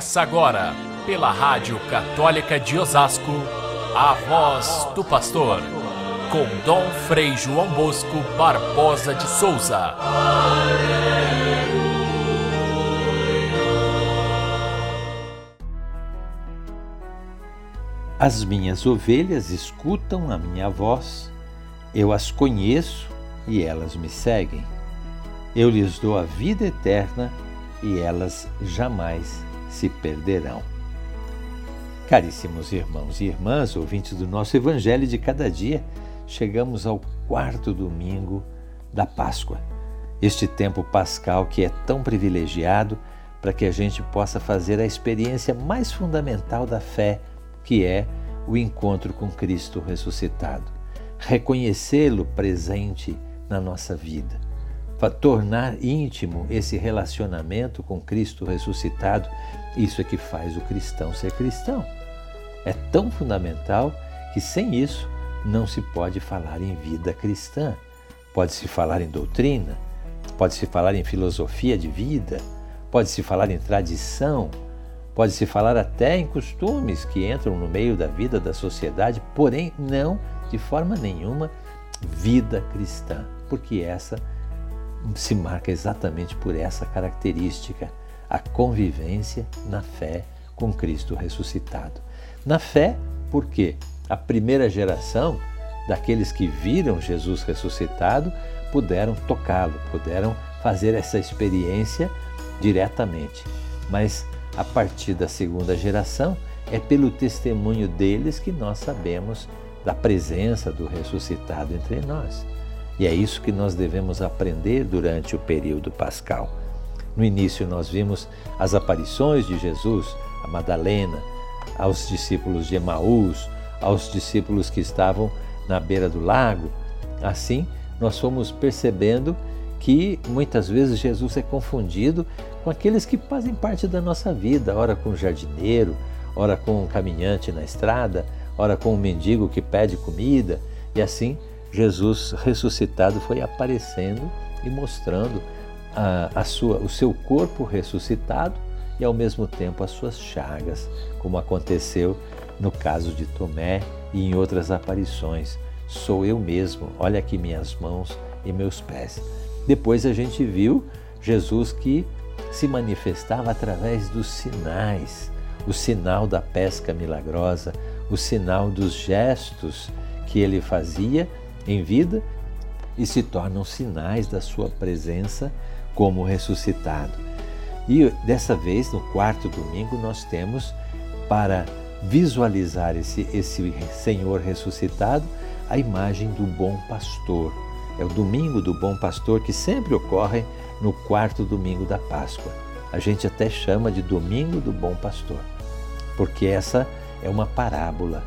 Começa agora, pela Rádio Católica de Osasco, a voz do pastor, com Dom Frei João Bosco Barbosa de Souza. As minhas ovelhas escutam a minha voz, eu as conheço e elas me seguem. Eu lhes dou a vida eterna e elas jamais se perderão. Caríssimos irmãos e irmãs, ouvintes do nosso Evangelho de cada dia, chegamos ao quarto domingo da Páscoa. Este tempo pascal que é tão privilegiado para que a gente possa fazer a experiência mais fundamental da fé, que é o encontro com Cristo ressuscitado. Reconhecê-lo presente na nossa vida tornar íntimo esse relacionamento com Cristo ressuscitado, isso é que faz o cristão ser cristão. É tão fundamental que sem isso não se pode falar em vida cristã. Pode-se falar em doutrina, pode-se falar em filosofia de vida, pode-se falar em tradição, pode-se falar até em costumes que entram no meio da vida da sociedade, porém não de forma nenhuma vida cristã, porque essa se marca exatamente por essa característica, a convivência na fé com Cristo ressuscitado. Na fé, porque a primeira geração daqueles que viram Jesus ressuscitado puderam tocá-lo, puderam fazer essa experiência diretamente. Mas a partir da segunda geração, é pelo testemunho deles que nós sabemos da presença do ressuscitado entre nós. E é isso que nós devemos aprender durante o período pascal. No início, nós vimos as aparições de Jesus a Madalena, aos discípulos de Emaús, aos discípulos que estavam na beira do lago. Assim, nós fomos percebendo que muitas vezes Jesus é confundido com aqueles que fazem parte da nossa vida, ora com o jardineiro, ora com um caminhante na estrada, ora com um mendigo que pede comida, e assim Jesus ressuscitado foi aparecendo e mostrando a, a sua, o seu corpo ressuscitado e ao mesmo tempo as suas chagas, como aconteceu no caso de Tomé e em outras aparições. Sou eu mesmo, olha aqui minhas mãos e meus pés. Depois a gente viu Jesus que se manifestava através dos sinais, o sinal da pesca milagrosa, o sinal dos gestos que ele fazia em vida e se tornam sinais da sua presença como ressuscitado. E dessa vez, no quarto domingo, nós temos para visualizar esse, esse Senhor ressuscitado a imagem do bom pastor. É o domingo do bom pastor que sempre ocorre no quarto domingo da Páscoa. A gente até chama de domingo do bom pastor, porque essa é uma parábola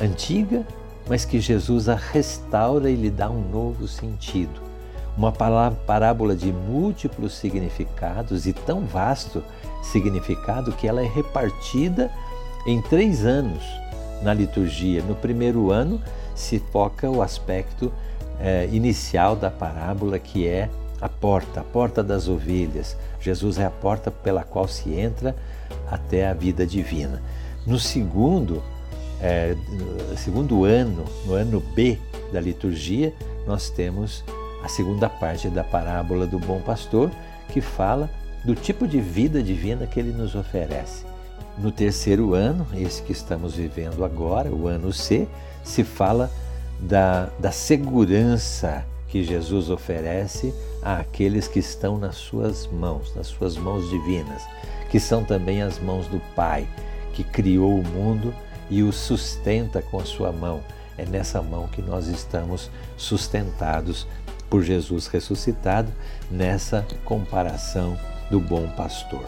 antiga mas que Jesus a restaura e lhe dá um novo sentido. Uma parábola de múltiplos significados e tão vasto significado que ela é repartida em três anos na liturgia. No primeiro ano se foca o aspecto eh, inicial da parábola, que é a porta, a porta das ovelhas. Jesus é a porta pela qual se entra até a vida divina. No segundo, é, segundo ano, no ano B da liturgia, nós temos a segunda parte da parábola do bom pastor, que fala do tipo de vida divina que ele nos oferece. No terceiro ano, esse que estamos vivendo agora, o ano C, se fala da, da segurança que Jesus oferece àqueles que estão nas suas mãos, nas suas mãos divinas, que são também as mãos do Pai, que criou o mundo e o sustenta com a sua mão. É nessa mão que nós estamos sustentados por Jesus ressuscitado, nessa comparação do bom pastor.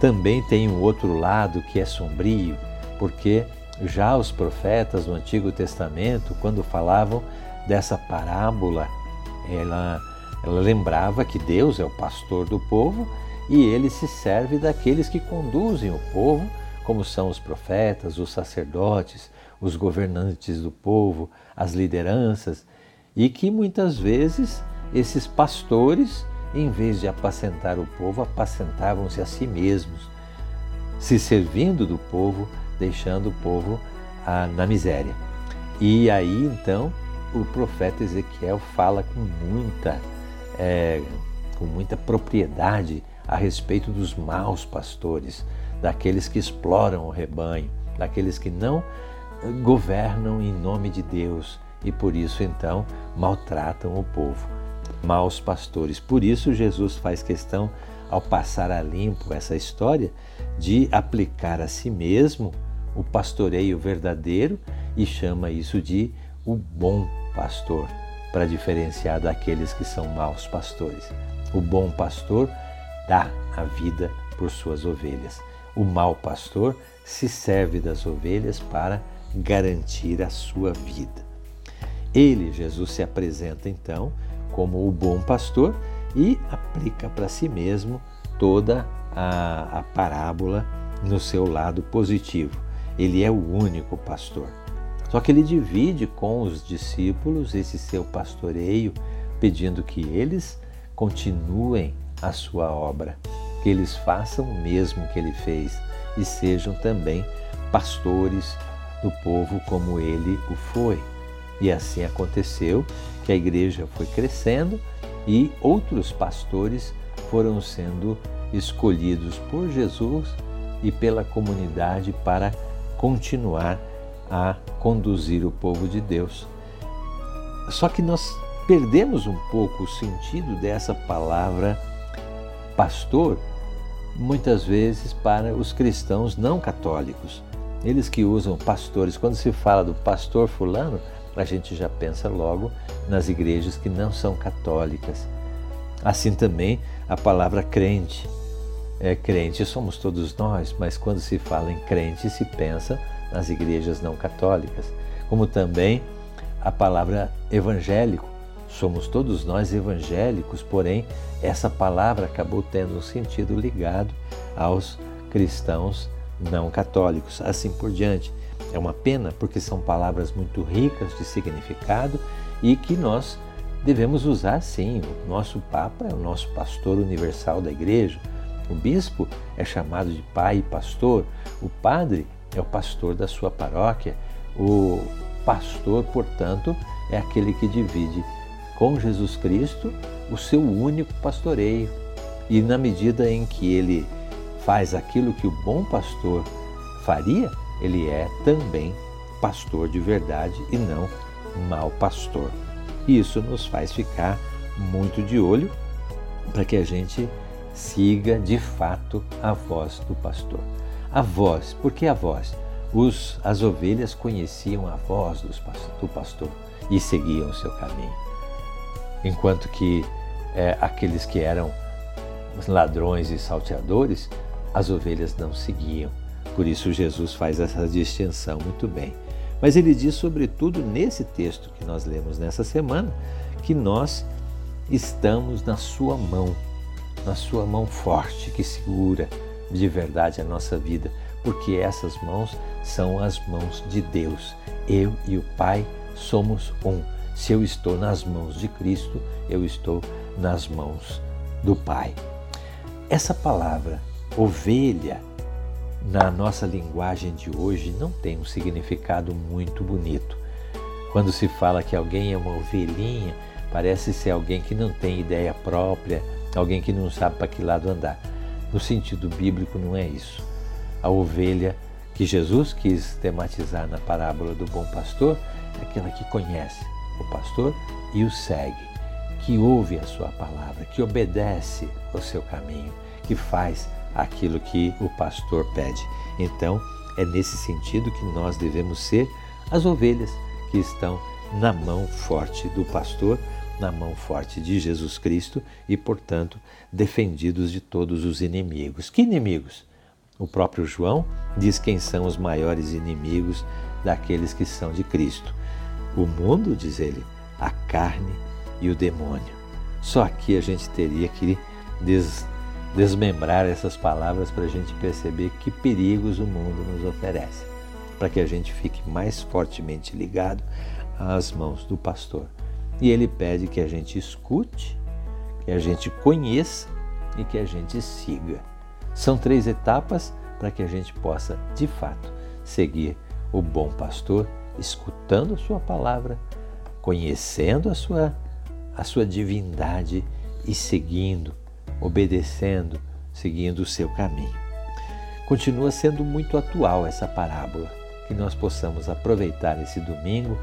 Também tem um outro lado que é sombrio, porque já os profetas do Antigo Testamento, quando falavam dessa parábola, ela, ela lembrava que Deus é o pastor do povo e ele se serve daqueles que conduzem o povo como são os profetas, os sacerdotes, os governantes do povo, as lideranças, e que muitas vezes esses pastores, em vez de apacentar o povo, apacentavam-se a si mesmos. se servindo do povo, deixando o povo ah, na miséria. E aí então o profeta Ezequiel fala com muita, é, com muita propriedade a respeito dos maus pastores, daqueles que exploram o rebanho, daqueles que não governam em nome de Deus e por isso então maltratam o povo. Maus pastores. Por isso Jesus faz questão, ao passar a limpo essa história, de aplicar a si mesmo o pastoreio verdadeiro e chama isso de o bom pastor, para diferenciar daqueles que são maus pastores. O bom pastor dá a vida por suas ovelhas. O mau pastor se serve das ovelhas para garantir a sua vida. Ele, Jesus, se apresenta então como o bom pastor e aplica para si mesmo toda a, a parábola no seu lado positivo. Ele é o único pastor. Só que ele divide com os discípulos esse seu pastoreio, pedindo que eles continuem a sua obra, que eles façam o mesmo que ele fez e sejam também pastores do povo como ele o foi. E assim aconteceu que a igreja foi crescendo e outros pastores foram sendo escolhidos por Jesus e pela comunidade para continuar a conduzir o povo de Deus. Só que nós perdemos um pouco o sentido dessa palavra pastor, muitas vezes para os cristãos não católicos. Eles que usam pastores, quando se fala do pastor fulano, a gente já pensa logo nas igrejas que não são católicas. Assim também a palavra crente. É, crente somos todos nós, mas quando se fala em crente se pensa nas igrejas não católicas, como também a palavra evangélico. Somos todos nós evangélicos, porém, essa palavra acabou tendo um sentido ligado aos cristãos não católicos, assim por diante. É uma pena porque são palavras muito ricas de significado e que nós devemos usar sim. O nosso Papa é o nosso pastor universal da igreja. O bispo é chamado de pai e pastor. O padre é o pastor da sua paróquia. O pastor, portanto, é aquele que divide com Jesus Cristo o seu único pastoreio. E na medida em que ele faz aquilo que o bom pastor faria, ele é também pastor de verdade e não mau pastor. Isso nos faz ficar muito de olho para que a gente siga de fato a voz do pastor. A voz, por que a voz? Os, as ovelhas conheciam a voz do pastor e seguiam o seu caminho. Enquanto que é, aqueles que eram ladrões e salteadores, as ovelhas não seguiam. Por isso Jesus faz essa distinção muito bem. Mas ele diz, sobretudo nesse texto que nós lemos nessa semana, que nós estamos na sua mão, na sua mão forte que segura de verdade a nossa vida, porque essas mãos são as mãos de Deus. Eu e o Pai somos um. Se eu estou nas mãos de Cristo, eu estou nas mãos do Pai. Essa palavra, ovelha, na nossa linguagem de hoje, não tem um significado muito bonito. Quando se fala que alguém é uma ovelhinha, parece ser alguém que não tem ideia própria, alguém que não sabe para que lado andar. No sentido bíblico, não é isso. A ovelha que Jesus quis tematizar na parábola do bom pastor é aquela que conhece o pastor e o segue, que ouve a sua palavra, que obedece o seu caminho, que faz aquilo que o pastor pede. Então, é nesse sentido que nós devemos ser as ovelhas que estão na mão forte do pastor na mão forte de Jesus Cristo e, portanto, defendidos de todos os inimigos. Que inimigos? O próprio João diz quem são os maiores inimigos daqueles que são de Cristo. O mundo, diz ele, a carne e o demônio. Só aqui a gente teria que des desmembrar essas palavras para a gente perceber que perigos o mundo nos oferece, para que a gente fique mais fortemente ligado às mãos do pastor. E ele pede que a gente escute, que a gente conheça e que a gente siga. São três etapas para que a gente possa, de fato, seguir o bom pastor, escutando a sua palavra, conhecendo a sua, a sua divindade e seguindo, obedecendo, seguindo o seu caminho. Continua sendo muito atual essa parábola, que nós possamos aproveitar esse domingo